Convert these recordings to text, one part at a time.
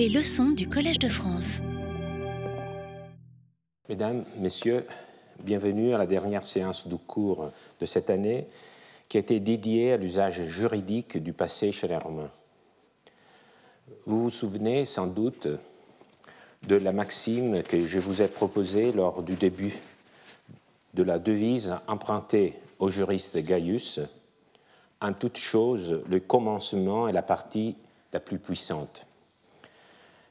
Les leçons du Collège de France. Mesdames, Messieurs, bienvenue à la dernière séance du cours de cette année qui a été dédiée à l'usage juridique du passé chez les Romains. Vous vous souvenez sans doute de la maxime que je vous ai proposée lors du début de la devise empruntée au juriste Gaius En toute chose, le commencement est la partie la plus puissante.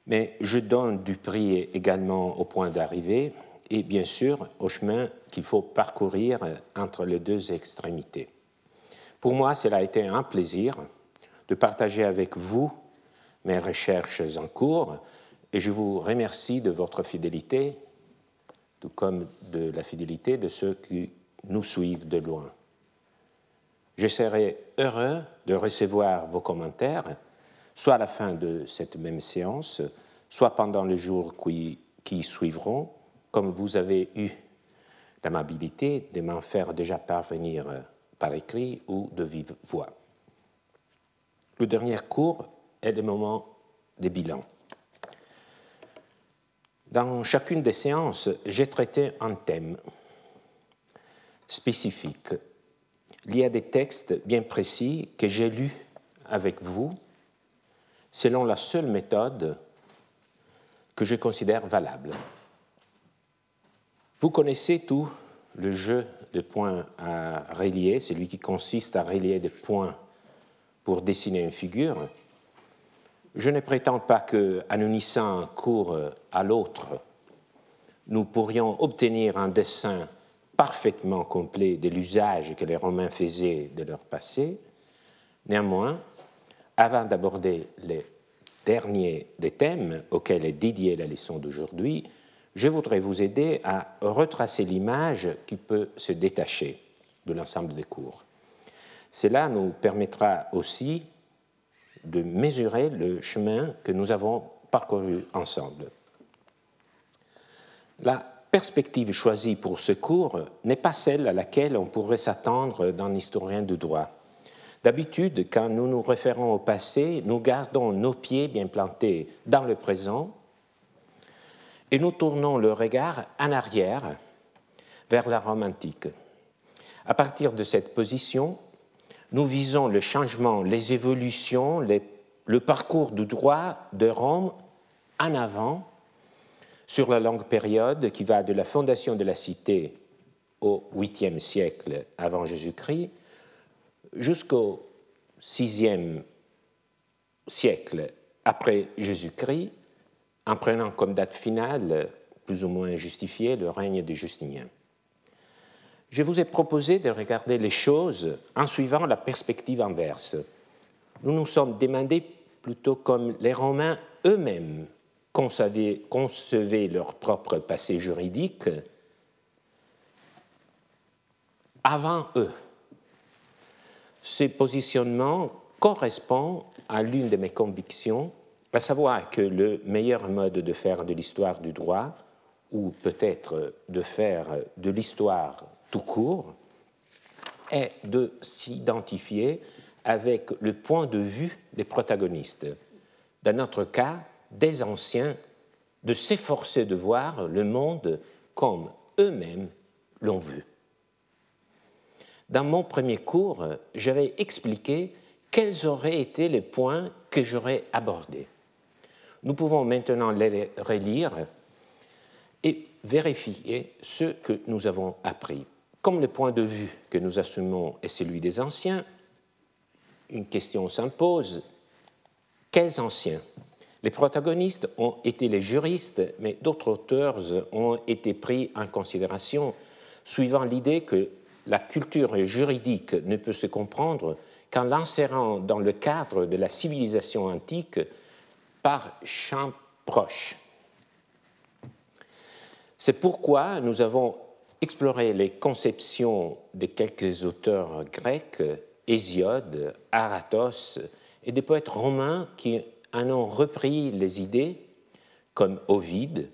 Mais je donne du prix également au point d'arrivée et bien sûr au chemin qu'il faut parcourir entre les deux extrémités. Pour moi, cela a été un plaisir de partager avec vous mes recherches en cours et je vous remercie de votre fidélité, tout comme de la fidélité de ceux qui nous suivent de loin. Je serai heureux de recevoir vos commentaires, soit à la fin de cette même séance, soit pendant les jours qui, qui suivront, comme vous avez eu l'amabilité de m'en faire déjà parvenir par écrit ou de vive voix. Le dernier cours est le moment des bilans. Dans chacune des séances, j'ai traité un thème spécifique lié à des textes bien précis que j'ai lus avec vous selon la seule méthode que je considère valable. Vous connaissez tout le jeu de points à relier, celui qui consiste à relier des points pour dessiner une figure. Je ne prétends pas qu'en unissant un cours à l'autre, nous pourrions obtenir un dessin parfaitement complet de l'usage que les Romains faisaient de leur passé. Néanmoins, avant d'aborder les derniers des thèmes auxquels est dédiée la leçon d'aujourd'hui, je voudrais vous aider à retracer l'image qui peut se détacher de l'ensemble des cours. Cela nous permettra aussi de mesurer le chemin que nous avons parcouru ensemble. La perspective choisie pour ce cours n'est pas celle à laquelle on pourrait s'attendre dans l'historien du droit. D'habitude, quand nous nous référons au passé, nous gardons nos pieds bien plantés dans le présent et nous tournons le regard en arrière vers la Rome antique. À partir de cette position, nous visons le changement, les évolutions, le parcours du droit de Rome en avant sur la longue période qui va de la fondation de la cité au 8e siècle avant Jésus-Christ jusqu'au 6e siècle après Jésus-Christ, en prenant comme date finale, plus ou moins justifiée, le règne de Justinien je vous ai proposé de regarder les choses en suivant la perspective inverse. Nous nous sommes demandé plutôt comme les Romains eux-mêmes concevaient, leur propre passé juridique avant eux. Ce positionnement correspond à l'une de mes convictions, à savoir que le meilleur mode de faire de l'histoire du droit, ou peut-être de faire de l'histoire tout court est de s'identifier avec le point de vue des protagonistes. Dans notre cas, des anciens, de s'efforcer de voir le monde comme eux-mêmes l'ont vu. Dans mon premier cours, j'avais expliqué quels auraient été les points que j'aurais abordés. Nous pouvons maintenant les relire et vérifier ce que nous avons appris. Comme le point de vue que nous assumons est celui des anciens, une question s'impose. Quels anciens? Les protagonistes ont été les juristes, mais d'autres auteurs ont été pris en considération, suivant l'idée que la culture juridique ne peut se comprendre qu'en l'insérant dans le cadre de la civilisation antique par champ proche. C'est pourquoi nous avons explorer les conceptions de quelques auteurs grecs, Hésiode, Aratos, et des poètes romains qui en ont repris les idées, comme Ovide,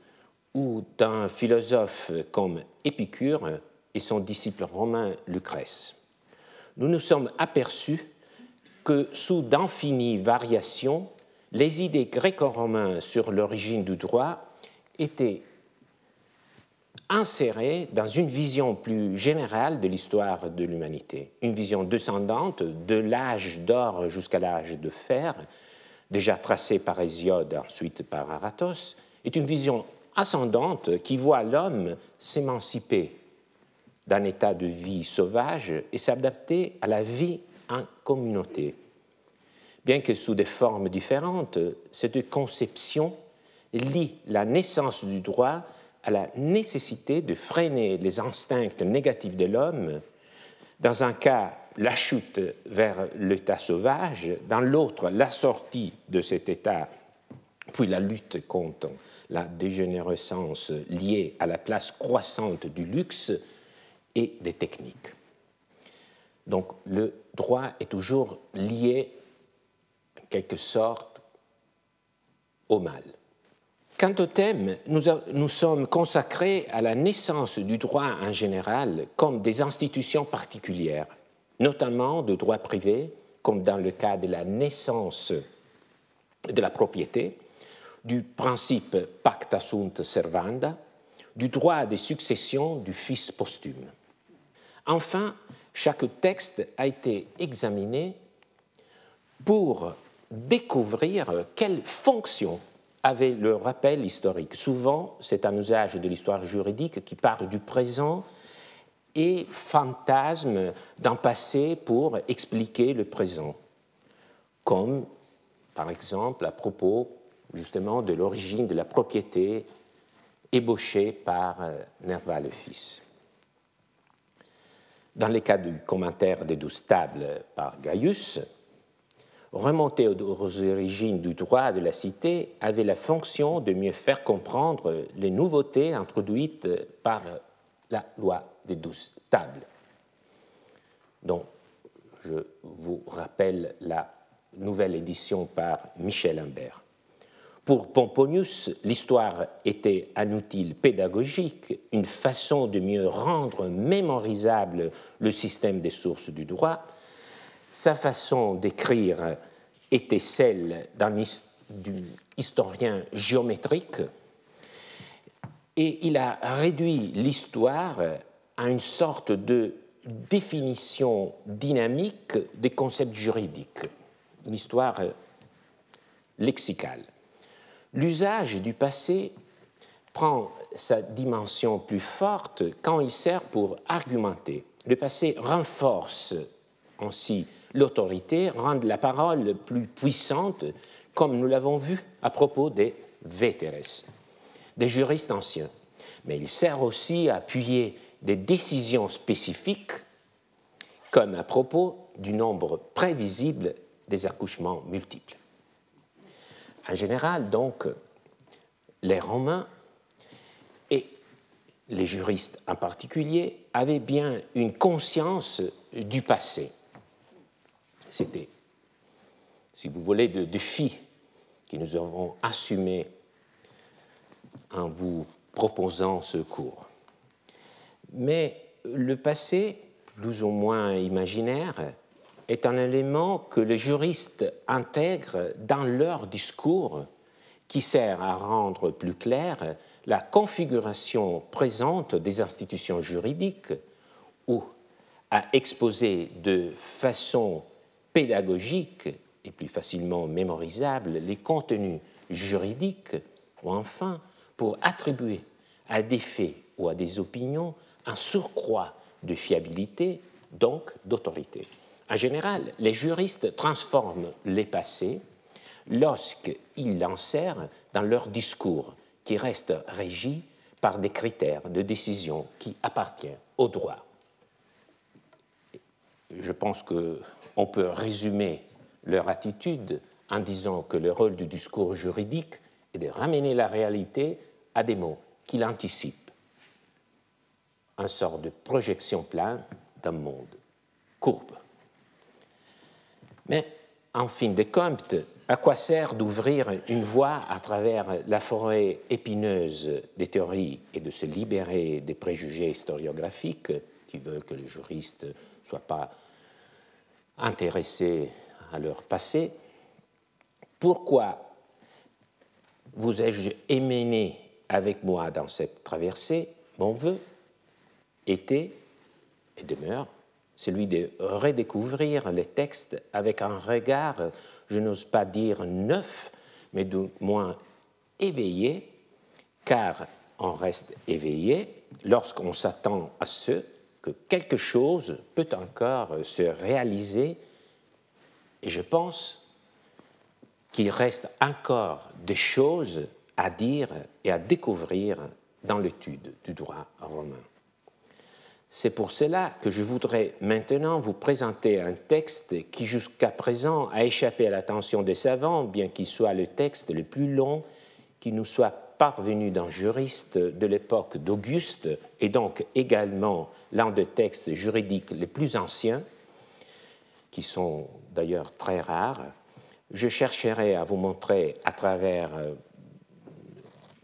ou d'un philosophe comme Épicure et son disciple romain Lucrèce. Nous nous sommes aperçus que sous d'infinies variations, les idées gréco-romaines sur l'origine du droit étaient insérées dans une vision plus générale de l'histoire de l'humanité, une vision descendante de l'âge d'or jusqu'à l'âge de fer, déjà tracée par Hésiode, ensuite par Aratos, est une vision ascendante qui voit l'homme s'émanciper d'un état de vie sauvage et s'adapter à la vie en communauté. Bien que sous des formes différentes, cette conception lie la naissance du droit à la nécessité de freiner les instincts négatifs de l'homme, dans un cas la chute vers l'état sauvage, dans l'autre la sortie de cet état, puis la lutte contre la dégénérescence liée à la place croissante du luxe et des techniques. Donc le droit est toujours lié, en quelque sorte, au mal. Quant au thème, nous, nous, sommes consacrés à la naissance du droit en général comme des institutions particulières, notamment de droit privé, comme dans le cas de la naissance de la propriété, du principe pacta sunt servanda, du droit des successions du fils posthume. Enfin, chaque texte a été examiné pour découvrir quelle fonction avait le rappel historique. Souvent, c'est un usage de l'histoire juridique qui part du présent et fantasme d'un passé pour expliquer le présent, comme par exemple à propos justement de l'origine de la propriété ébauchée par euh, Nerva le fils. Dans le cas du commentaire des douze tables par Gaius, remonter aux origines du droit de la cité avait la fonction de mieux faire comprendre les nouveautés introduites par la loi des douze tables, dont je vous rappelle la nouvelle édition par Michel Imbert. Pour Pomponius, l'histoire était un outil pédagogique, une façon de mieux rendre mémorisable le système des sources du droit. Sa façon d'écrire était celle d'un historien géométrique et il a réduit l'histoire à une sorte de définition dynamique des concepts juridiques, une histoire lexicale. L'usage du passé prend sa dimension plus forte quand il sert pour argumenter. Le passé renforce ainsi l'autorité, rend la parole plus puissante, comme nous l'avons vu à propos des vétéres, des juristes anciens. Mais il sert aussi à appuyer des décisions spécifiques, comme à propos du nombre prévisible des accouchements multiples. En général, donc, les Romains et les juristes en particulier avaient bien une conscience du passé. C'était, si vous voulez, le défi que nous avons assumé en vous proposant ce cours. Mais le passé, plus ou moins imaginaire, est un élément que les juristes intègrent dans leur discours qui sert à rendre plus claire la configuration présente des institutions juridiques ou à exposer de façon pédagogique et plus facilement mémorisable les contenus juridiques ou enfin pour attribuer à des faits ou à des opinions un surcroît de fiabilité, donc d'autorité. En général, les juristes transforment les passés lorsqu'ils lancèrent dans leur discours, qui reste régi par des critères de décision qui appartiennent au droit. Je pense qu'on peut résumer leur attitude en disant que le rôle du discours juridique est de ramener la réalité à des mots qu'il anticipe, un sort de projection plane d'un monde courbe. Mais en fin de compte, à quoi sert d'ouvrir une voie à travers la forêt épineuse des théories et de se libérer des préjugés historiographiques qui veulent que les juristes ne soient pas intéressés à leur passé? Pourquoi vous ai-je émené avec moi dans cette traversée, mon vœu était et demeure celui de redécouvrir les textes avec un regard, je n'ose pas dire neuf, mais du moins éveillé, car on reste éveillé lorsqu'on s'attend à ce que quelque chose peut encore se réaliser, et je pense qu'il reste encore des choses à dire et à découvrir dans l'étude du droit romain. C'est pour cela que je voudrais maintenant vous présenter un texte qui jusqu'à présent a échappé à l'attention des savants, bien qu'il soit le texte le plus long qui nous soit parvenu d'un juriste de l'époque d'Auguste et donc également l'un des textes juridiques les plus anciens, qui sont d'ailleurs très rares. Je chercherai à vous montrer à travers euh,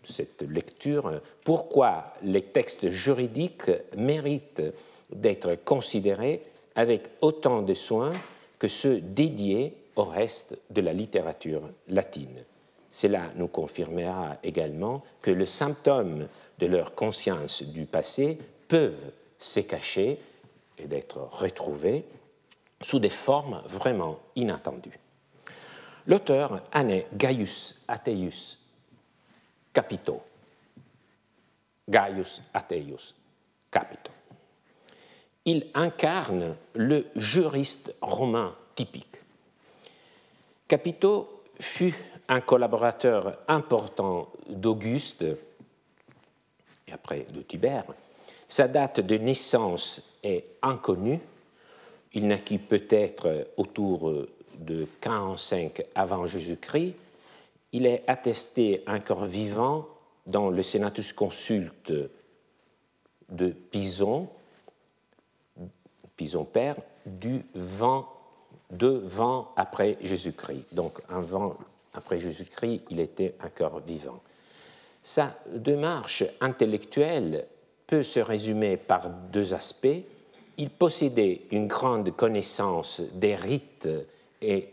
cette lecture pourquoi les textes juridiques méritent d'être considérés avec autant de soin que ceux dédiés au reste de la littérature latine. Cela nous confirmera également que le symptôme de leur conscience du passé peuvent se cacher et d'être retrouvés sous des formes vraiment inattendues. L'auteur est Gaius Ateius Capito. Gaius Ateius Capito. Il incarne le juriste romain typique. Capito fut un collaborateur important d'Auguste et après de Tibère. Sa date de naissance est inconnue. Il naquit peut-être autour de 45 avant Jésus-Christ il est attesté encore vivant dans le Senatus Consulte de Pison, Pison père, du vent, deux vents après Jésus-Christ. Donc un vent après Jésus-Christ, il était encore vivant. Sa démarche intellectuelle peut se résumer par deux aspects. Il possédait une grande connaissance des rites et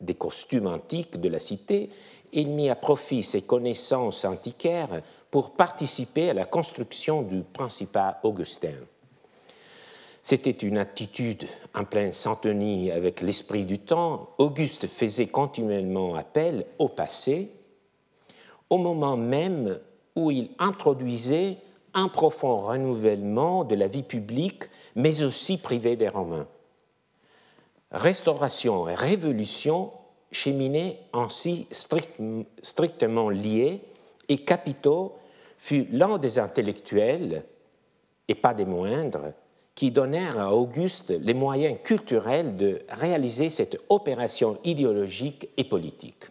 des costumes antiques de la cité, il mit à profit ses connaissances antiquaires pour participer à la construction du Principat augustin. C'était une attitude en pleine syntonie avec l'esprit du temps. Auguste faisait continuellement appel au passé, au moment même où il introduisait un profond renouvellement de la vie publique, mais aussi privée des Romains restauration et révolution cheminaient ainsi strictement liés et Capito fut l'un des intellectuels, et pas des moindres, qui donnèrent à Auguste les moyens culturels de réaliser cette opération idéologique et politique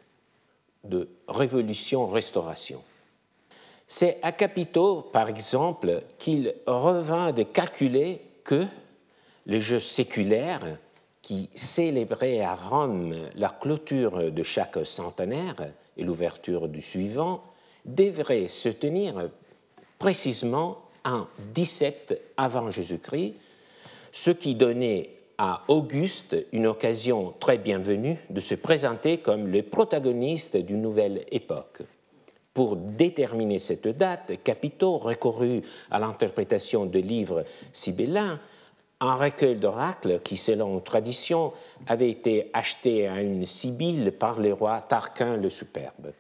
de révolution-restauration. C'est à Capito, par exemple, qu'il revint de calculer que les jeux séculaires qui célébrait à Rome la clôture de chaque centenaire et l'ouverture du suivant, devrait se tenir précisément en 17 avant Jésus-Christ, ce qui donnait à Auguste une occasion très bienvenue de se présenter comme le protagoniste d'une nouvelle époque. Pour déterminer cette date, Capito recourut à l'interprétation de livres sibyllins un recueil d'oracles qui, selon tradition, avait été acheté à une sibylle par le roi Tarquin le Superbe.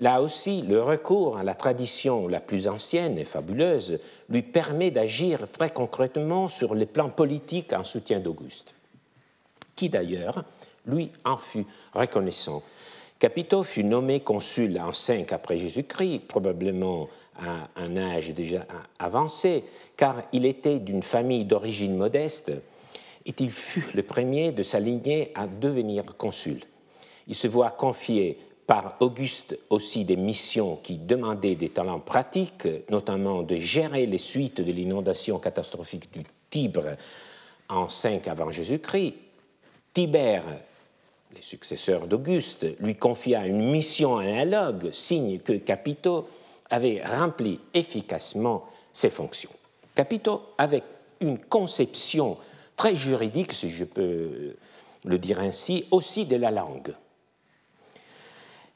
Là aussi, le recours à la tradition la plus ancienne et fabuleuse lui permet d'agir très concrètement sur le plan politique en soutien d'Auguste, qui d'ailleurs lui en fut reconnaissant. Capito fut nommé consul en 5 après Jésus-Christ, probablement à un âge déjà avancé, car il était d'une famille d'origine modeste et il fut le premier de sa lignée à devenir consul. Il se voit confier par Auguste aussi des missions qui demandaient des talents pratiques, notamment de gérer les suites de l'inondation catastrophique du Tibre en 5 avant Jésus-Christ. Tibère, les successeurs d'Auguste, lui confia une mission analogue, signe que Capito avait rempli efficacement ses fonctions. Capito avec une conception très juridique, si je peux le dire ainsi, aussi de la langue.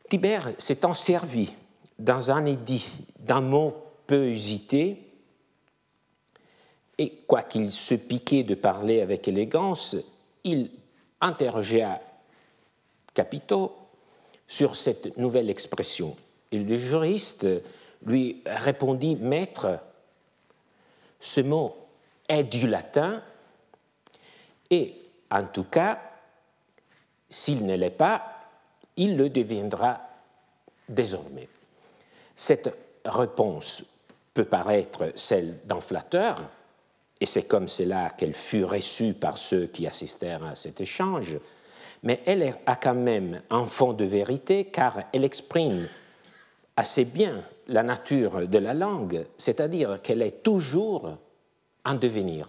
Tibère s'étant servi dans un édit d'un mot peu usité, et quoiqu'il se piquait de parler avec élégance, il interrogea Capito sur cette nouvelle expression. Et le juriste lui répondit Maître, ce mot est du latin, et en tout cas, s'il ne l'est pas, il le deviendra désormais. Cette réponse peut paraître celle d'un flatteur, et c'est comme cela qu'elle fut reçue par ceux qui assistèrent à cet échange, mais elle a quand même un fond de vérité car elle exprime assez bien la nature de la langue, c'est-à-dire qu'elle est toujours en devenir.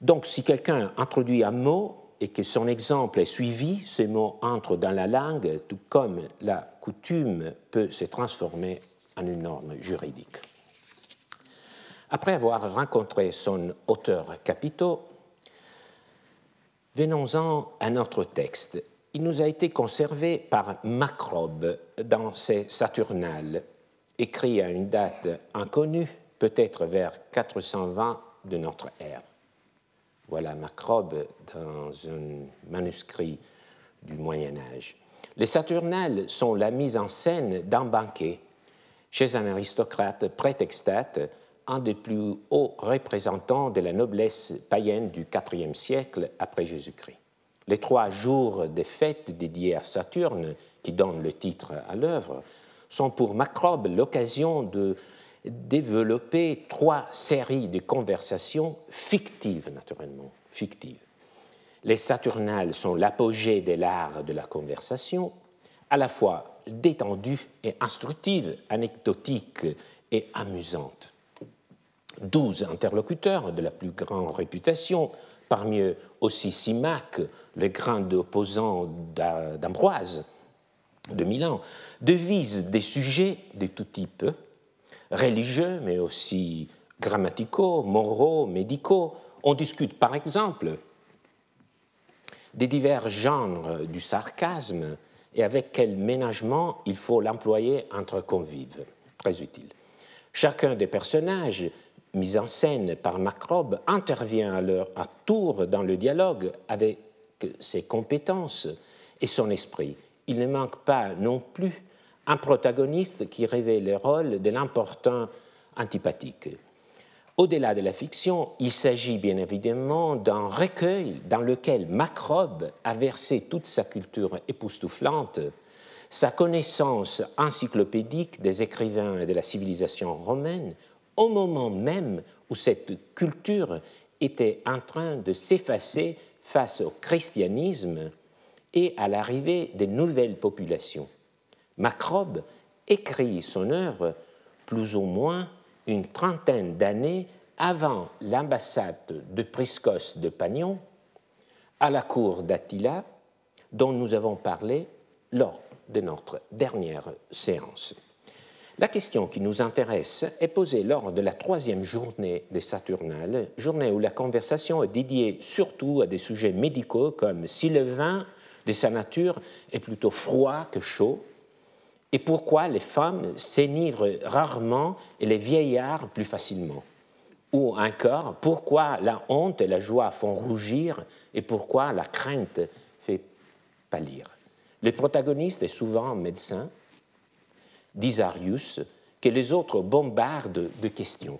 Donc si quelqu'un introduit un mot et que son exemple est suivi, ce mot entre dans la langue, tout comme la coutume peut se transformer en une norme juridique. Après avoir rencontré son auteur capitaux, venons-en à notre texte. Il nous a été conservé par Macrobe dans ses Saturnales, écrit à une date inconnue, peut-être vers 420 de notre ère. Voilà Macrobe dans un manuscrit du Moyen Âge. Les Saturnales sont la mise en scène d'un banquet chez un aristocrate prétextate, un des plus hauts représentants de la noblesse païenne du IVe siècle après Jésus-Christ. Les trois jours des fêtes dédiées à Saturne, qui donnent le titre à l'œuvre, sont pour Macrobe l'occasion de développer trois séries de conversations fictives, naturellement, fictives. Les Saturnales sont l'apogée de l'art de la conversation, à la fois détendue et instructive, anecdotique et amusante. Douze interlocuteurs de la plus grande réputation, parmi eux aussi Simac, le grand opposant d'Ambroise de Milan, devisent des sujets de tout type, religieux, mais aussi grammaticaux, moraux, médicaux. On discute par exemple des divers genres du sarcasme et avec quel ménagement il faut l'employer entre convives. Très utile. Chacun des personnages mis en scène par Macrobe intervient leur à tour dans le dialogue avec ses compétences et son esprit. Il ne manque pas non plus un protagoniste qui révèle le rôle de l'important antipathique. Au-delà de la fiction, il s'agit bien évidemment d'un recueil dans lequel Macrobe a versé toute sa culture époustouflante, sa connaissance encyclopédique des écrivains et de la civilisation romaine, au moment même où cette culture était en train de s'effacer face au christianisme et à l'arrivée des nouvelles populations. Macrobe écrit son œuvre plus ou moins une trentaine d'années avant l'ambassade de Priscos de Pagnon à la cour d'Attila, dont nous avons parlé lors de notre dernière séance. La question qui nous intéresse est posée lors de la troisième journée des Saturnales, journée où la conversation est dédiée surtout à des sujets médicaux comme si le vin de sa nature est plutôt froid que chaud, et pourquoi les femmes s'énivrent rarement et les vieillards plus facilement. Ou encore, pourquoi la honte et la joie font rougir et pourquoi la crainte fait pâlir. Le protagoniste est souvent médecin, d'Isarius, que les autres bombardent de questions.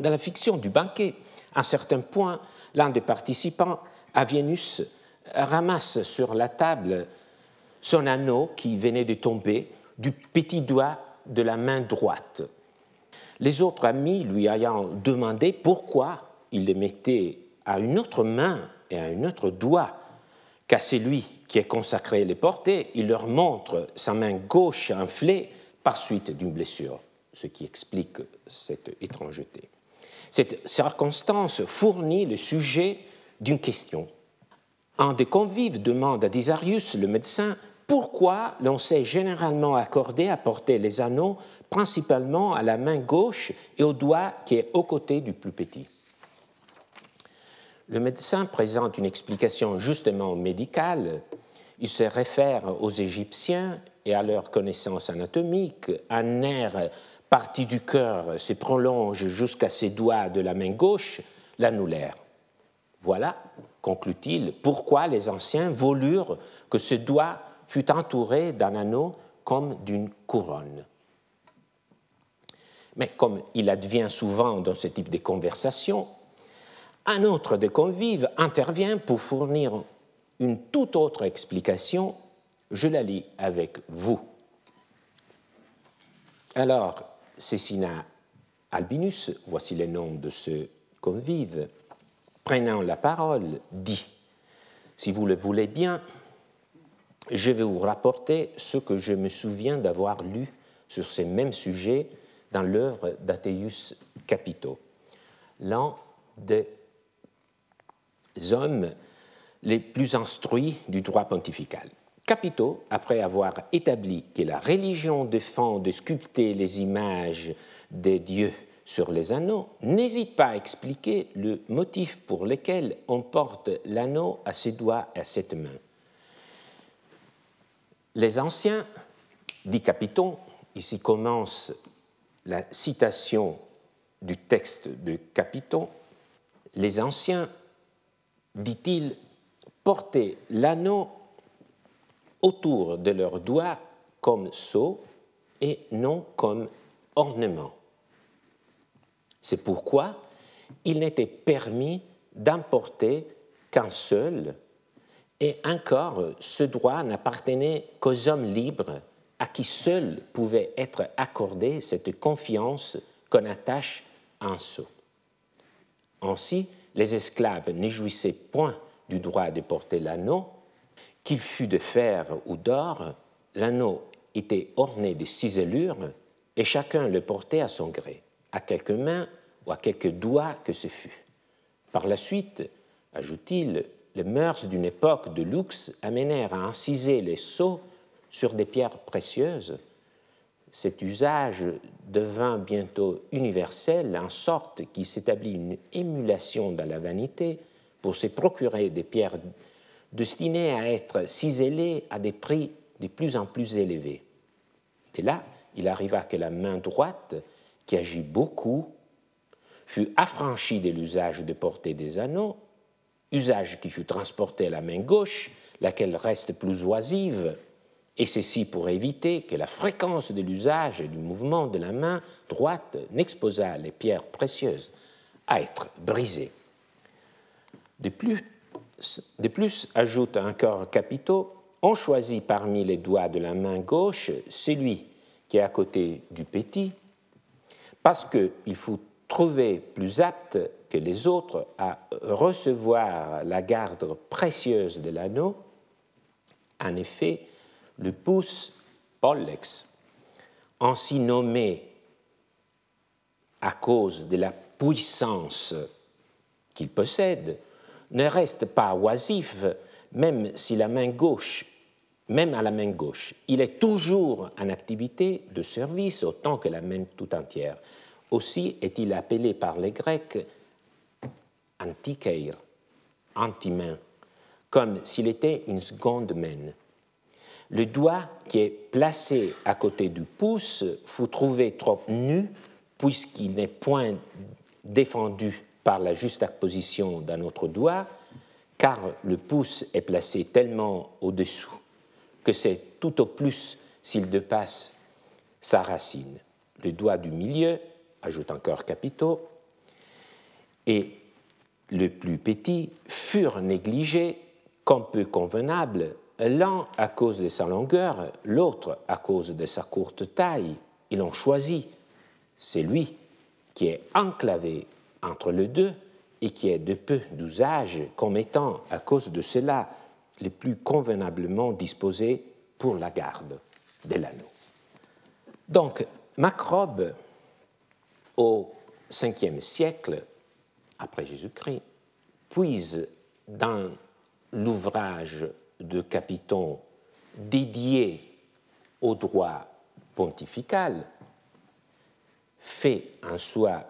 Dans la fiction du banquet, à un certain point, l'un des participants, Avienus, ramasse sur la table son anneau qui venait de tomber du petit doigt de la main droite. Les autres amis lui ayant demandé pourquoi il le mettait à une autre main et à un autre doigt qu'à celui qui est consacré les porter, il leur montre sa main gauche enflée par suite d'une blessure, ce qui explique cette étrangeté. Cette circonstance fournit le sujet d'une question. Un des convives demande à Disarius, le médecin, pourquoi l'on s'est généralement accordé à porter les anneaux principalement à la main gauche et au doigt qui est au côté du plus petit. Le médecin présente une explication justement médicale. Il se réfère aux Égyptiens et à leur connaissance anatomique, un nerf parti du cœur se prolonge jusqu'à ses doigts de la main gauche, l'annulaire. Voilà, conclut-il, pourquoi les anciens voulurent que ce doigt fût entouré d'un anneau comme d'une couronne. Mais comme il advient souvent dans ce type de conversation, un autre des convives intervient pour fournir une toute autre explication. Je la lis avec vous. Alors, Cécina Albinus, voici le nom de ce convive, prenant la parole, dit Si vous le voulez bien, je vais vous rapporter ce que je me souviens d'avoir lu sur ces mêmes sujets dans l'œuvre d'Athéus Capito, l'un des hommes les plus instruits du droit pontifical. Capito, après avoir établi que la religion défend de sculpter les images des dieux sur les anneaux, n'hésite pas à expliquer le motif pour lequel on porte l'anneau à ses doigts et à cette main. Les anciens, dit Capito, ici commence la citation du texte de Capito, les anciens, dit-il, portaient l'anneau autour de leurs doigts comme sceau et non comme ornement. C'est pourquoi il n'était permis d'importer qu'un seul, et encore ce droit n'appartenait qu'aux hommes libres à qui seul pouvait être accordée cette confiance qu'on attache à un sceau. Ainsi, les esclaves ne jouissaient point du droit de porter l'anneau, qu'il fût de fer ou d'or, l'anneau était orné de ciselures et chacun le portait à son gré, à quelques mains ou à quelques doigts que ce fût. Par la suite, ajoute-t-il, les mœurs d'une époque de luxe amenèrent à inciser les sceaux sur des pierres précieuses. Cet usage devint bientôt universel, en sorte qu'il s'établit une émulation dans la vanité pour se procurer des pierres destinées à être ciselées à des prix de plus en plus élevés. Et là, il arriva que la main droite, qui agit beaucoup, fut affranchie de l'usage de porter des anneaux, usage qui fut transporté à la main gauche, laquelle reste plus oisive, et ceci pour éviter que la fréquence de l'usage et du mouvement de la main droite n'exposât les pierres précieuses à être brisées. De plus, de plus, ajoute encore Capito, on choisit parmi les doigts de la main gauche celui qui est à côté du petit, parce qu'il faut trouver plus apte que les autres à recevoir la garde précieuse de l'anneau. En effet, pouce pollex, ainsi nommé à cause de la puissance qu'il possède, ne reste pas oisif, même si la main gauche, même à la main gauche, il est toujours en activité de service autant que la main tout entière. Aussi est-il appelé par les Grecs antikeir, anti-main, comme s'il était une seconde main. Le doigt qui est placé à côté du pouce faut trouver trop nu puisqu'il n'est point défendu par la juste position d'un autre doigt, car le pouce est placé tellement au-dessous que c'est tout au plus s'il dépasse sa racine. Le doigt du milieu, ajoute encore Capito, et le plus petit furent négligés comme peu convenables, l'un à cause de sa longueur, l'autre à cause de sa courte taille. Ils ont choisi celui qui est enclavé entre les deux et qui est de peu d'usage comme étant, à cause de cela, le plus convenablement disposé pour la garde de l'anneau. Donc, Macrobe, au Ve siècle après Jésus-Christ, puise dans l'ouvrage de Capiton dédié au droit pontifical, fait un soi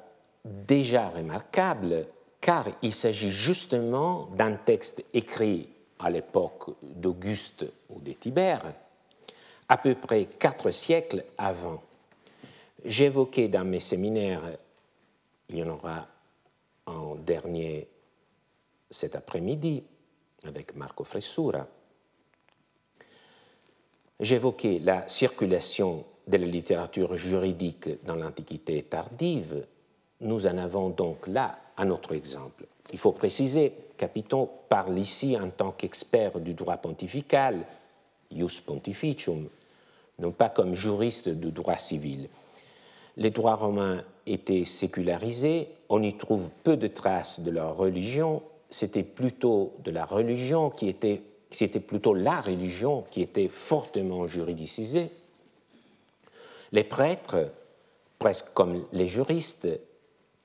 déjà remarquable car il s'agit justement d'un texte écrit à l'époque d'Auguste ou de Tibère, à peu près quatre siècles avant. J'évoquais dans mes séminaires, il y en aura en dernier cet après-midi avec Marco Fressura, j'évoquais la circulation de la littérature juridique dans l'Antiquité tardive. Nous en avons donc là un autre exemple. Il faut préciser, Capiton parle ici en tant qu'expert du droit pontifical, ius pontificium, non pas comme juriste du droit civil. Les droits romains étaient sécularisés, on y trouve peu de traces de leur religion, c'était plutôt de la religion qui était, c'était plutôt la religion qui était fortement juridicisée. Les prêtres, presque comme les juristes,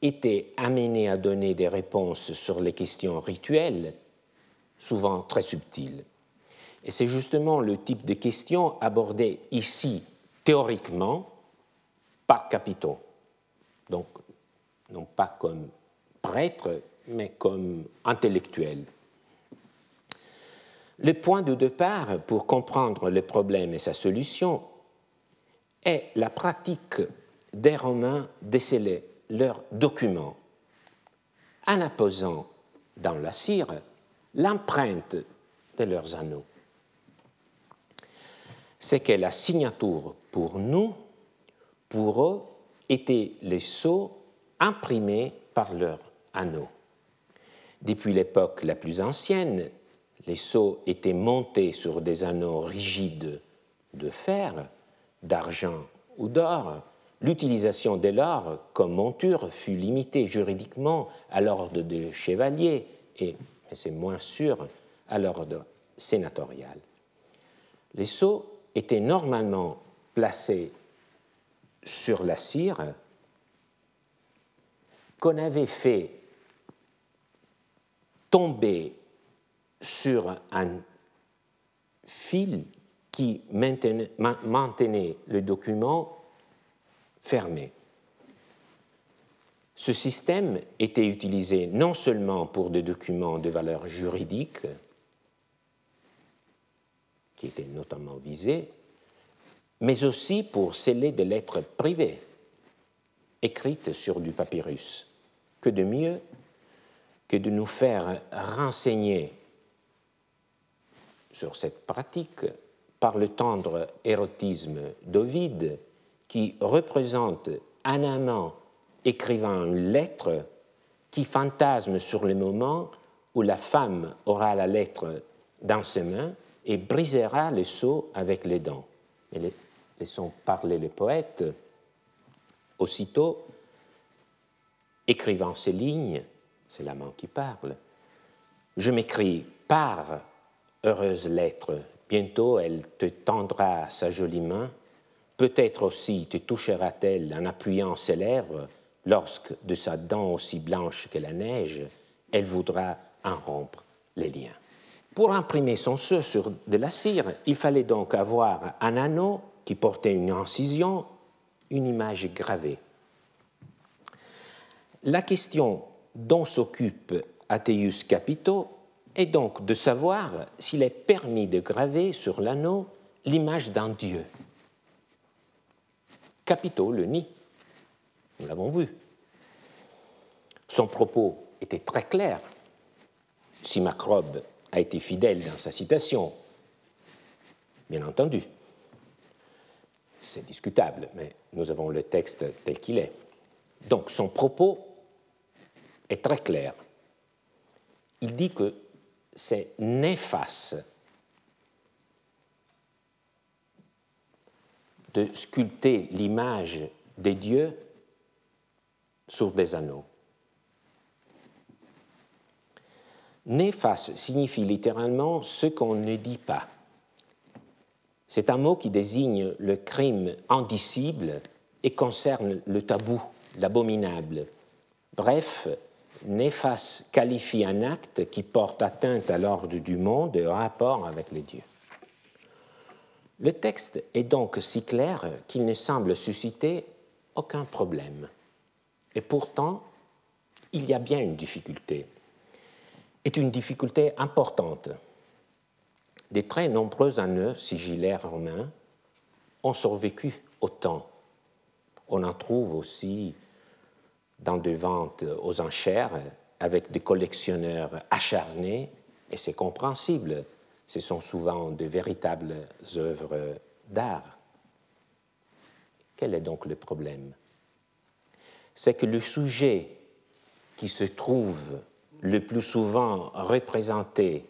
étaient amenés à donner des réponses sur les questions rituelles, souvent très subtiles. Et c'est justement le type de questions abordées ici, théoriquement, par capitaux. Donc, non pas comme prêtre, mais comme intellectuel. Le point de départ pour comprendre le problème et sa solution est la pratique des Romains de sceller leurs documents en apposant dans la cire l'empreinte de leurs anneaux. C'est que la signature pour nous, pour eux, était les sceaux imprimés par leurs anneaux. Depuis l'époque la plus ancienne, les sceaux étaient montés sur des anneaux rigides de fer, d'argent ou d'or. L'utilisation de l'or comme monture fut limitée juridiquement à l'ordre de chevalier et, c'est moins sûr, à l'ordre sénatorial. Les sceaux étaient normalement placés sur la cire qu'on avait fait tomber sur un fil qui maintenait, le document fermé. Ce système était utilisé non seulement pour des documents de valeur juridique, qui étaient notamment visés, mais aussi pour sceller des lettres privées écrites sur du papyrus. Que de mieux que de nous faire renseigner sur cette pratique par le tendre érotisme d'Ovide qui représente un amant écrivant une lettre qui fantasme sur le moment où la femme aura la lettre dans ses mains et brisera le sceau avec les dents. Laissons parler le poète. Aussitôt, écrivant ces lignes, c'est l'amant qui parle. Je m'écris par heureuse lettre, bientôt elle te tendra sa jolie main, peut-être aussi te touchera-t-elle en appuyant ses lèvres, lorsque de sa dent aussi blanche que la neige, elle voudra en rompre les liens. Pour imprimer son sceau sur de la cire, il fallait donc avoir un anneau qui portait une incision, une image gravée. La question dont s'occupe Ateius Capito est donc de savoir s'il est permis de graver sur l'anneau l'image d'un dieu. Capito le nie, nous l'avons vu. Son propos était très clair. Si Macrobe a été fidèle dans sa citation, bien entendu. C'est discutable, mais nous avons le texte tel qu'il est. Donc son propos est très clair. Il dit que c'est néfaste de sculpter l'image des dieux sur des anneaux. Néfaste signifie littéralement ce qu'on ne dit pas. C'est un mot qui désigne le crime indicible et concerne le tabou, l'abominable. Bref, néfaste qualifie un acte qui porte atteinte à l'ordre du monde et au rapport avec les dieux. Le texte est donc si clair qu'il ne semble susciter aucun problème. Et pourtant, il y a bien une difficulté, est une difficulté importante. Des très nombreux anneaux sigillaires romains ont survécu au temps. On en trouve aussi dans des ventes aux enchères avec des collectionneurs acharnés, et c'est compréhensible. Ce sont souvent de véritables œuvres d'art. Quel est donc le problème? C'est que le sujet qui se trouve le plus souvent représenté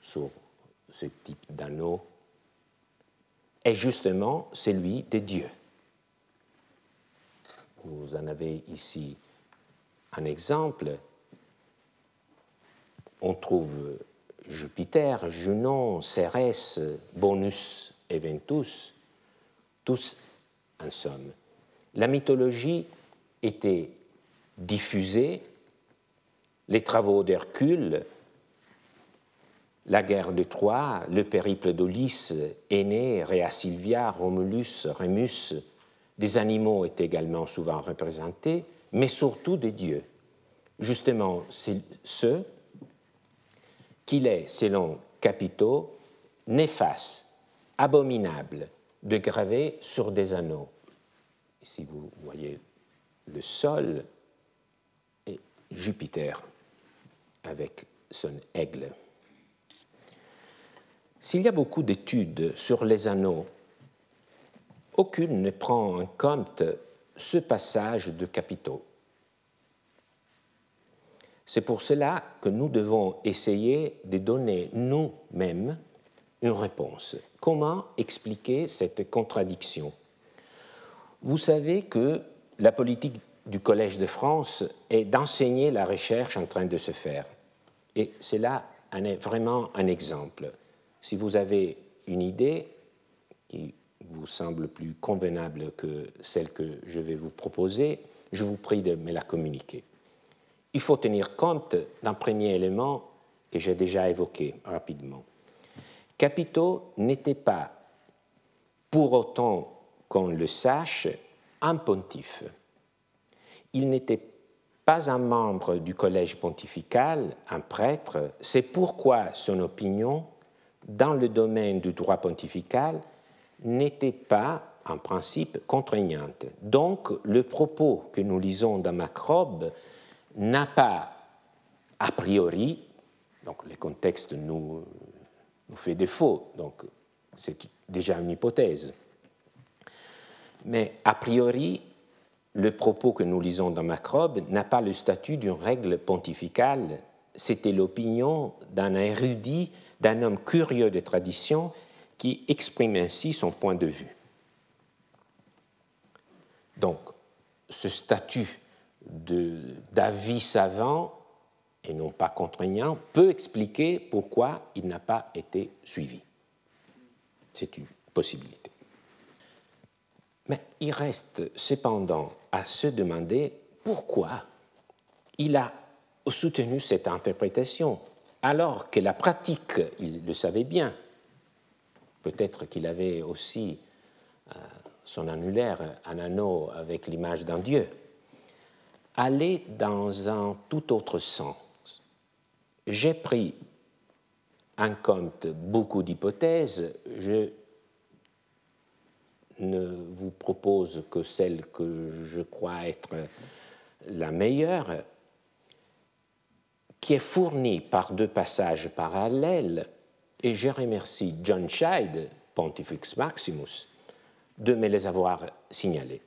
sur ce type d'anneau est justement celui de Dieu. Vous en avez ici un exemple. On trouve Jupiter, Junon, Cérès, Bonus et Ventus, tous en somme. La mythologie était diffusée, les travaux d'Hercule, la guerre de Troie, le périple d'Ulysse, Aîné, Réa Silvia, Romulus, Rémus, des animaux étaient également souvent représentés, mais surtout des dieux. Justement, c'est ceux qu'il est, selon Capito, néfaste, abominable de graver sur des anneaux. Ici, vous voyez le sol et Jupiter avec son aigle. S'il y a beaucoup d'études sur les anneaux, aucune ne prend en compte ce passage de Capito. C'est pour cela que nous devons essayer de donner nous-mêmes une réponse. Comment expliquer cette contradiction? Vous savez que la politique du Collège de France est d'enseigner la recherche en train de se faire. Et c'est là vraiment un exemple. Si vous avez une idée qui vous semble plus convenable que celle que je vais vous proposer, je vous prie de me la communiquer. Il faut tenir compte d'un premier élément que j'ai déjà évoqué rapidement. Capito n'était pas, pour autant qu'on le sache, un pontife. Il n'était pas un membre du collège pontifical, un prêtre, c'est pourquoi son opinion, dans le domaine du droit pontifical, n'était pas en principe contraignante. Donc, le propos que nous lisons dans Macrobe n'a pas, a priori, donc le contexte nous, fait défaut, donc c'est déjà une hypothèse, mais a priori, le propos que nous lisons dans Macrobe n'a pas le statut d'une règle pontificale, c'était l'opinion d'un érudit, d'un homme curieux des traditions qui exprime ainsi son point de vue. Donc, ce statut d'avis savant et non pas contraignant peut expliquer pourquoi il n'a pas été suivi. C'est une possibilité. Mais il reste cependant à se demander pourquoi il a soutenu cette interprétation, alors que la pratique, il le savait bien, peut-être qu'il avait aussi euh, son annulaire, un anneau avec l'image d'un dieu, aller dans un tout autre sens. J'ai pris en compte beaucoup d'hypothèses. Je ne vous propose que celle que je crois être la meilleure, qui est fournie par deux passages parallèles, et je remercie John Scheid, Pontifex Maximus, de me les avoir signalés.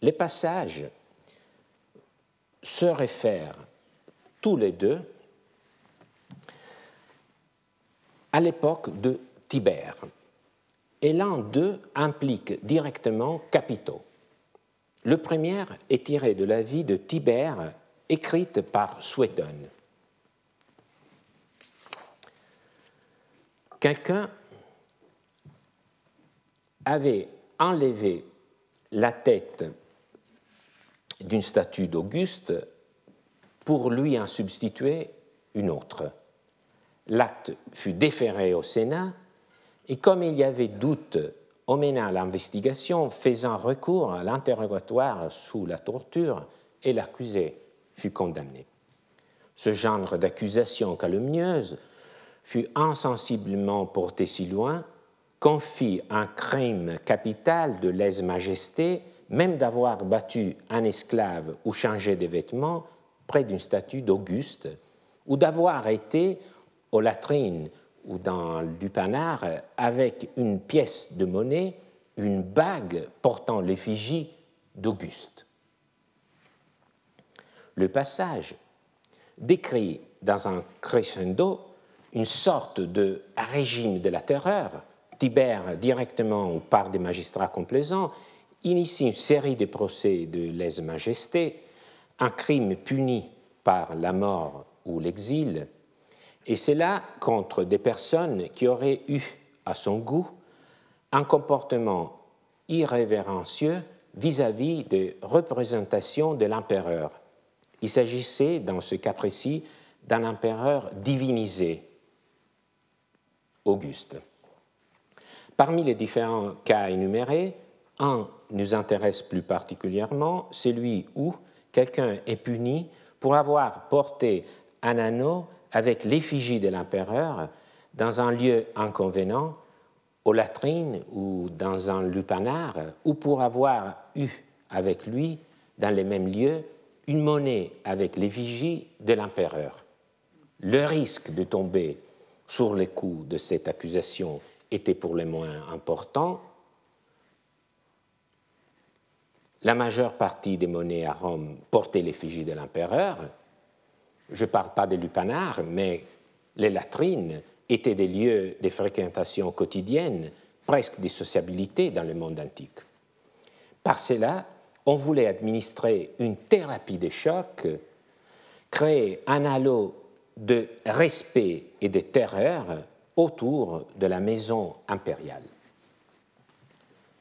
Les passages se réfèrent tous les deux à l'époque de Tibère. Et l'un d'eux implique directement Capito. Le premier est tiré de la vie de Tibère écrite par Suétone. Quelqu'un avait enlevé la tête d'une statue d'Auguste pour lui en substituer une autre. L'acte fut déféré au Sénat et comme il y avait doute, on mena l'investigation faisant recours à l'interrogatoire sous la torture et l'accusé fut condamné. Ce genre d'accusation calomnieuse fut insensiblement porté si loin confie un crime capital de lèse-majesté, même d'avoir battu un esclave ou changé des vêtements près d'une statue d'Auguste, ou d'avoir été aux latrines ou dans lupanar avec une pièce de monnaie, une bague portant l'effigie d'Auguste. Le passage décrit dans un crescendo une sorte de régime de la terreur. Tibère, directement ou par des magistrats complaisants, initie une série de procès de lèse-majesté, un crime puni par la mort ou l'exil, et c'est là contre des personnes qui auraient eu à son goût un comportement irrévérencieux vis-à-vis des représentations de l'empereur. Il s'agissait, dans ce cas précis, d'un empereur divinisé, Auguste. Parmi les différents cas énumérés, un nous intéresse plus particulièrement, celui où quelqu'un est puni pour avoir porté un anneau avec l'effigie de l'empereur dans un lieu inconvénient, aux latrines ou dans un lupanar, ou pour avoir eu avec lui, dans les mêmes lieux, une monnaie avec l'effigie de l'empereur. Le risque de tomber sur les coups de cette accusation était pour le moins important. La majeure partie des monnaies à Rome portait l'effigie de l'empereur, je ne parle pas des lupanards, mais les latrines étaient des lieux de fréquentation quotidienne, presque des sociabilités dans le monde antique. Par cela, on voulait administrer une thérapie de choc, créer un halo de respect et de terreur autour de la maison impériale.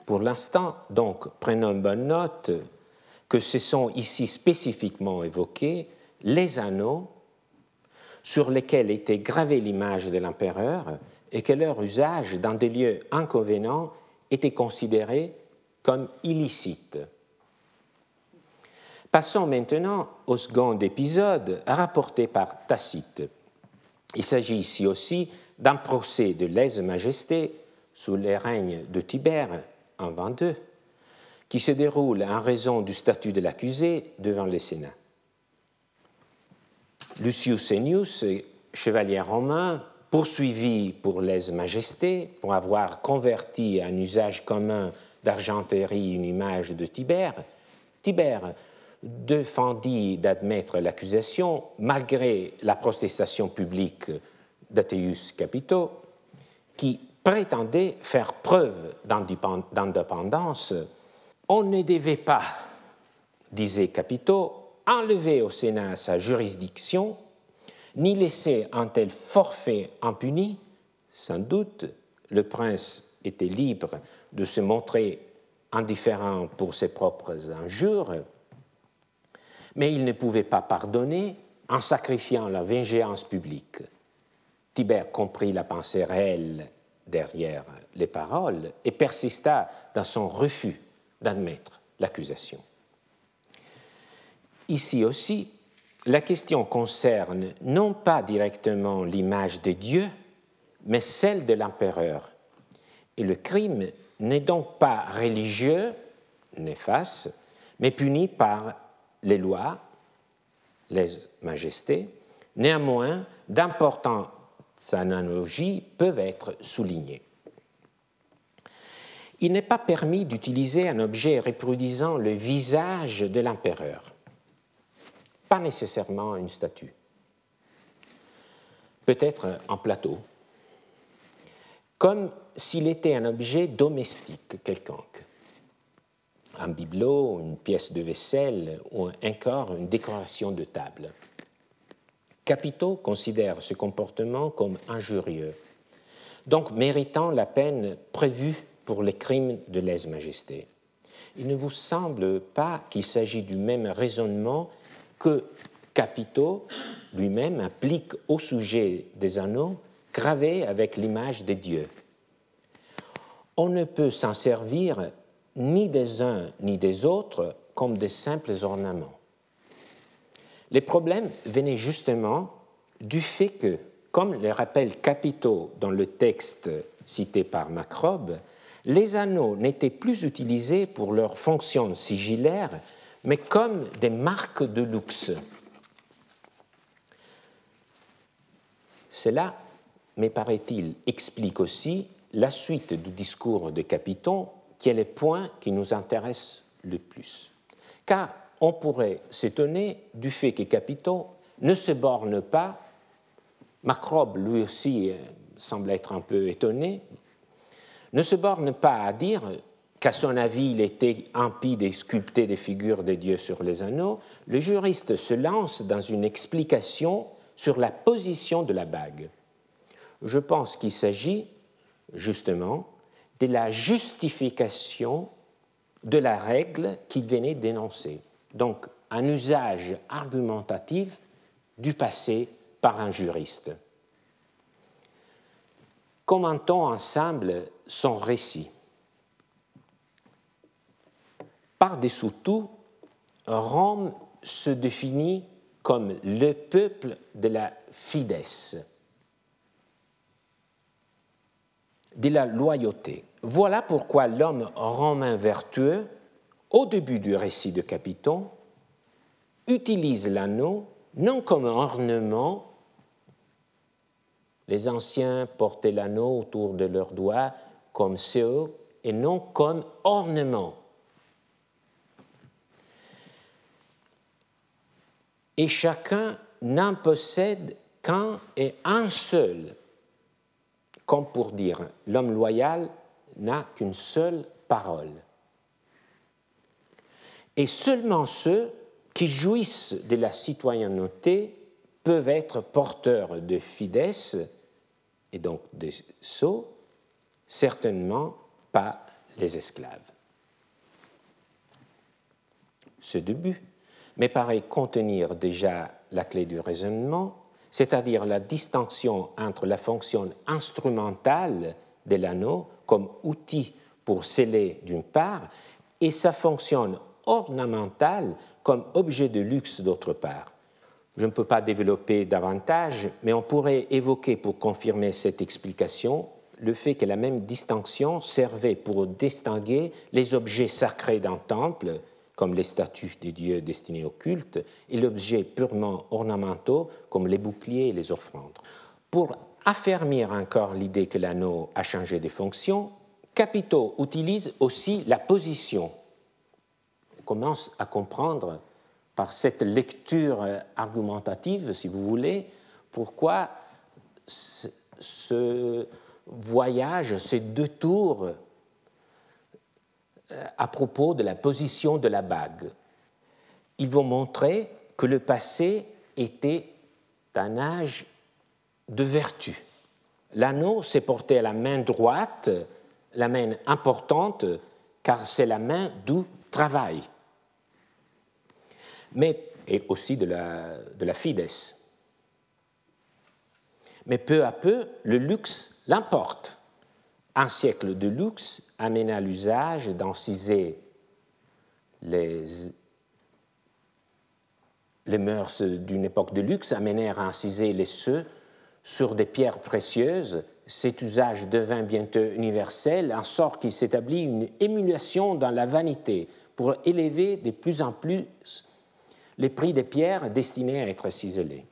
Pour l'instant, donc, prenons bonne note que ce sont ici spécifiquement évoqués les anneaux sur lesquels était gravée l'image de l'empereur et que leur usage dans des lieux inconvénients était considéré comme illicite. Passons maintenant au second épisode rapporté par Tacite. Il s'agit ici aussi d'un procès de lèse-majesté sous les règnes de Tibère en 22, qui se déroule en raison du statut de l'accusé devant le Sénat. Lucius Ennius, chevalier romain, poursuivi pour lèse-majesté, pour avoir converti à un usage commun d'argenterie une image de Tibère, Tibère défendit d'admettre l'accusation malgré la protestation publique d'Athéus Capito, qui prétendait faire preuve d'indépendance. On ne devait pas, disait Capito, enlever au Sénat sa juridiction, ni laisser un tel forfait impuni, sans doute le prince était libre de se montrer indifférent pour ses propres injures, mais il ne pouvait pas pardonner en sacrifiant la vengeance publique. Tibère comprit la pensée réelle derrière les paroles et persista dans son refus d'admettre l'accusation. Ici aussi, la question concerne non pas directement l'image de Dieu, mais celle de l'empereur. Et le crime n'est donc pas religieux, néfaste, mais puni par les lois, les majestés. Néanmoins, d'importantes analogies peuvent être soulignées. Il n'est pas permis d'utiliser un objet reproduisant le visage de l'empereur pas nécessairement une statue. Peut-être un plateau, comme s'il était un objet domestique quelconque. Un bibelot, une pièce de vaisselle ou encore une décoration de table. Capito considère ce comportement comme injurieux, donc méritant la peine prévue pour les crimes de lèse-majesté. Il ne vous semble pas qu'il s'agit du même raisonnement que Capito lui-même applique au sujet des anneaux gravés avec l'image des dieux. On ne peut s'en servir ni des uns ni des autres comme de simples ornements. Les problèmes venaient justement du fait que, comme le rappelle Capito dans le texte cité par Macrobe, les anneaux n'étaient plus utilisés pour leur fonction sigillaire, mais comme des marques de luxe. Cela, me paraît-il, explique aussi la suite du discours de Capiton, qui est le point qui nous intéresse le plus. Car on pourrait s'étonner du fait que Capiton ne se borne pas, Macrobe lui aussi euh, semble être un peu étonné, ne se borne pas à dire qu'à son avis il était impie de sculpter des figures de dieux sur les anneaux, le juriste se lance dans une explication sur la position de la bague. Je pense qu'il s'agit justement de la justification de la règle qu'il venait d'énoncer. Donc un usage argumentatif du passé par un juriste. Commentons ensemble son récit. Par-dessous tout, Rome se définit comme le peuple de la fides, de la loyauté. Voilà pourquoi l'homme romain vertueux, au début du récit de Capiton, utilise l'anneau non comme ornement. Les anciens portaient l'anneau autour de leurs doigts comme ceux et non comme ornement. Et chacun n'en possède qu'un et un seul, comme pour dire l'homme loyal n'a qu'une seule parole. Et seulement ceux qui jouissent de la citoyenneté peuvent être porteurs de fides et donc de sceaux, certainement pas les esclaves. Ce début me paraît contenir déjà la clé du raisonnement, c'est-à-dire la distinction entre la fonction instrumentale de l'anneau comme outil pour sceller d'une part et sa fonction ornementale comme objet de luxe d'autre part. Je ne peux pas développer davantage, mais on pourrait évoquer pour confirmer cette explication le fait que la même distinction servait pour distinguer les objets sacrés d'un temple, comme les statues des dieux destinés au culte, et l'objet purement ornementaux, comme les boucliers et les offrandes. Affermir encore l'idée que l'anneau a changé de fonction, Capito utilise aussi la position commence à comprendre par cette lecture argumentative, si vous voulez, pourquoi ce voyage, ces deux tours euh, à propos de la position de la bague. Ils vont montrer que le passé était un âge de vertu. L'anneau s'est porté à la main droite, la main importante, car c'est la main du travail mais, et aussi de la, de. Mais peu à peu, le luxe l'importe. Un siècle de luxe amena l'usage d'anciser les, les mœurs d'une époque de luxe amenèrent à inciser les ceux sur des pierres précieuses. Cet usage devint bientôt universel, en sorte qu'il s'établit une émulation dans la vanité pour élever de plus en plus les prix des pierres destinées à être ciselées.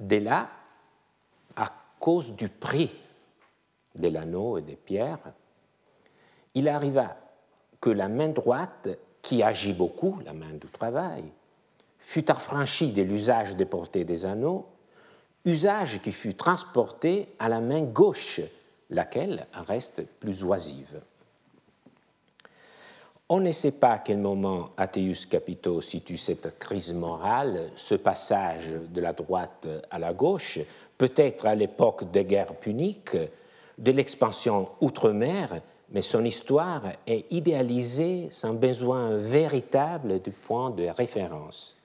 Dès là, à cause du prix de l'anneau et des pierres, il arriva que la main droite, qui agit beaucoup, la main du travail, fut affranchie de l'usage de porter des anneaux, usage qui fut transporté à la main gauche, laquelle reste plus oisive. On ne sait pas à quel moment Athéus Capito situe cette crise morale, ce passage de la droite à la gauche, peut-être à l'époque des guerres puniques, de l'expansion outre-mer, mais son histoire est idéalisée sans besoin véritable du point de référence.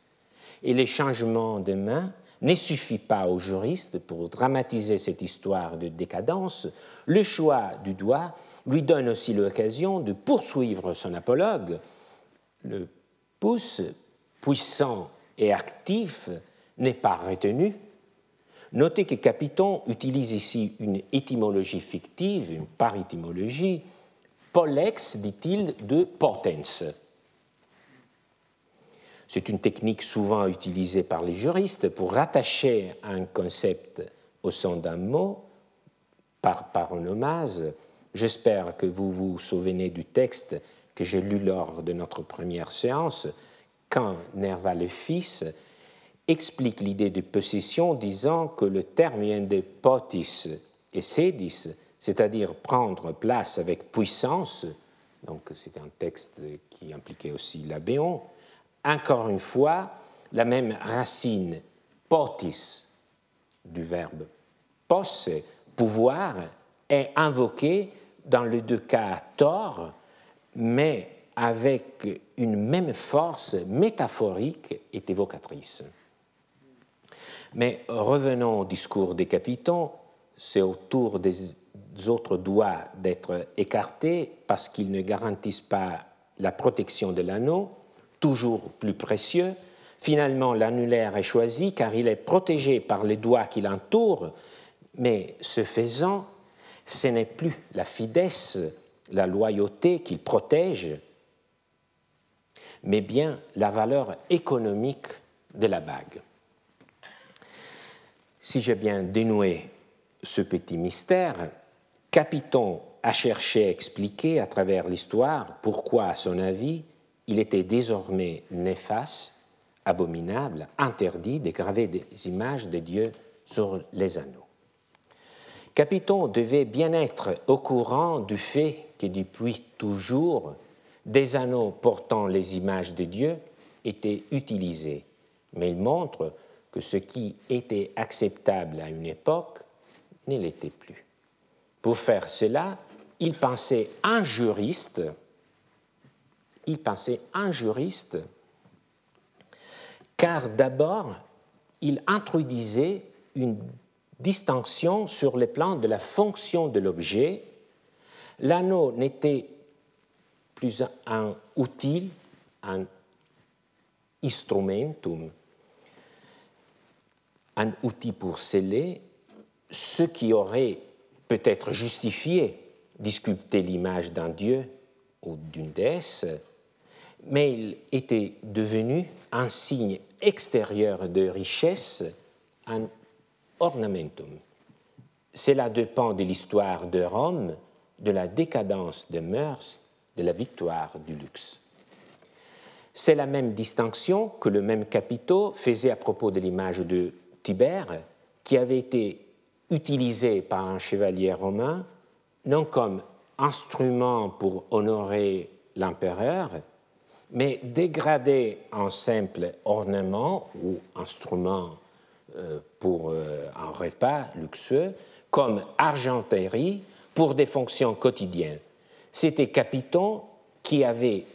Et les changements de main ne suffit pas aux juristes pour dramatiser cette histoire de décadence. Le choix du doigt lui donne aussi l'occasion de poursuivre son apologue. Le pouce puissant et actif n'est pas retenu. Notez que Capiton utilise ici une étymologie fictive, une par-étymologie, Pollex, dit-il, de potens. C'est une technique souvent utilisée par les juristes pour rattacher un concept au son d'un mot par paronomase. J'espère que vous vous souvenez du texte que j'ai lu lors de notre première séance, quand Nerva le fils explique l'idée de possession disant que le terme vient de potis et sedis, c'est-à-dire prendre place avec puissance, donc c'est un texte qui impliquait aussi l'abéon, encore une fois, la même racine potis du verbe posse, pouvoir, est invoquée dans les deux cas tort, mais avec une même force métaphorique et évocatrice. Mais revenons au discours des capitons, c'est au tour des autres doigts d'être écartés parce qu'ils ne garantissent pas la protection de l'anneau, toujours plus précieux. Finalement, l'annulaire est choisi car il est protégé par les doigts qui l'entourent, mais ce faisant, ce n'est plus la fidesse, la loyauté qu'il protège, mais bien la valeur économique de la bague. Si j'ai bien dénoué ce petit mystère, Capiton a cherché à expliquer à travers l'histoire pourquoi, à son avis, il était désormais néfaste, abominable, interdit de graver des images de Dieu sur les anneaux. Capiton devait bien être au courant du fait que depuis toujours, des anneaux portant les images de Dieu étaient utilisés, mais il montre que ce qui était acceptable à une époque ne l'était plus. Pour faire cela, il pensait un juriste, il pensait un juriste, car d'abord, il introduisait une distinction sur le plan de la fonction de l'objet. L'anneau n'était plus un outil, un instrumentum, un outil pour sceller, ce qui aurait peut-être justifié disculpter l'image d'un dieu ou d'une déesse, mais il était devenu un signe extérieur de richesse, un ornamentum. Cela dépend de l'histoire de Rome, de la décadence des mœurs, de la victoire du luxe. C'est la même distinction que le même Capito faisait à propos de l'image de Tibère, qui avait été utilisé par un chevalier romain, non comme instrument pour honorer l'empereur, mais dégradé en simple ornement ou instrument euh, pour euh, un repas luxueux, comme argenterie pour des fonctions quotidiennes. C'était Capiton qui avait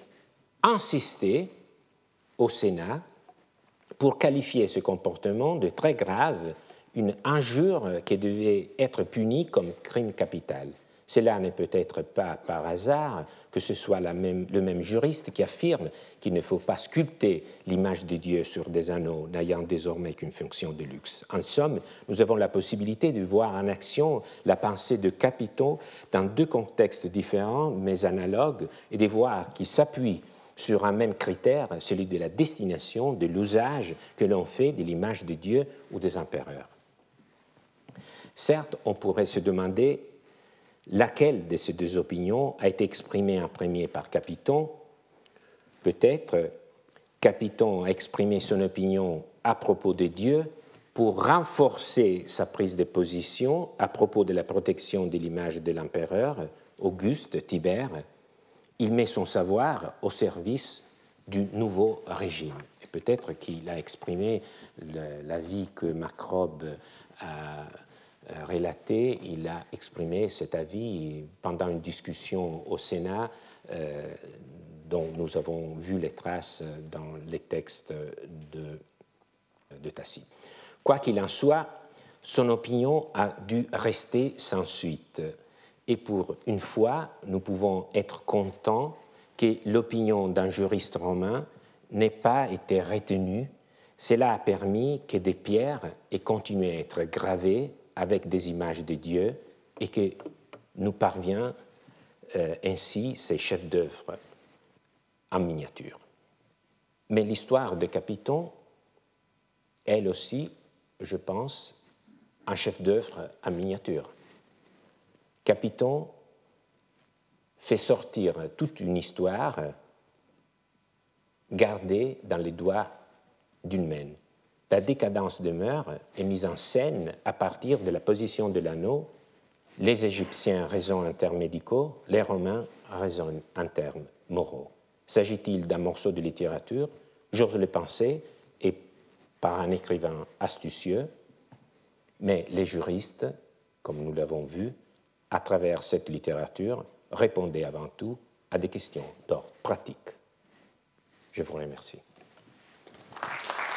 insisté au Sénat pour qualifier ce comportement de très grave, une injure qui devait être punie comme crime capital. Cela n'est peut-être pas par hasard que ce soit le même juriste qui affirme qu'il ne faut pas sculpter l'image de Dieu sur des anneaux n'ayant désormais qu'une fonction de luxe. En somme, nous avons la possibilité de voir en action la pensée de Capiton dans deux contextes différents mais analogues et de voir qui s'appuient sur un même critère, celui de la destination, de l'usage que l'on fait de l'image de Dieu ou des empereurs. Certes, on pourrait se demander laquelle de ces deux opinions a été exprimée en premier par Capiton. Peut-être Capiton a exprimé son opinion à propos de Dieu pour renforcer sa prise de position à propos de la protection de l'image de l'empereur, Auguste Tibère, il met son savoir au service du nouveau régime. Et peut-être qu'il a exprimé l'avis que Macrobe a relaté, il a exprimé cet avis pendant une discussion au Sénat euh, dont nous avons vu les traces dans les textes de, de Tacite. Quoi qu'il en soit, son opinion a dû rester sans suite et pour une fois, nous pouvons être contents que l'opinion d'un juriste romain n'ait pas été retenue, Cela a permis que des pierres aient continué à être gravées avec des images de Dieu et que nous parvient euh, ainsi ces chefs d'œuvre en miniature. Mais l'histoire de Capiton, elle aussi, je pense, un chef d'œuvre en miniature. Capiton fait sortir toute une histoire gardée dans les doigts d'une main. La décadence demeure est mise en scène à partir de la position de l'anneau. Les Égyptiens raisonnent en termes médicaux, les Romains raisonnent en termes moraux. S'agit-il d'un morceau de littérature? J'ose le penser, et par un écrivain astucieux, mais les juristes, comme nous l'avons vu, à travers cette littérature, répondaient avant tout à des questions d'ordre pratique. Je vous remercie.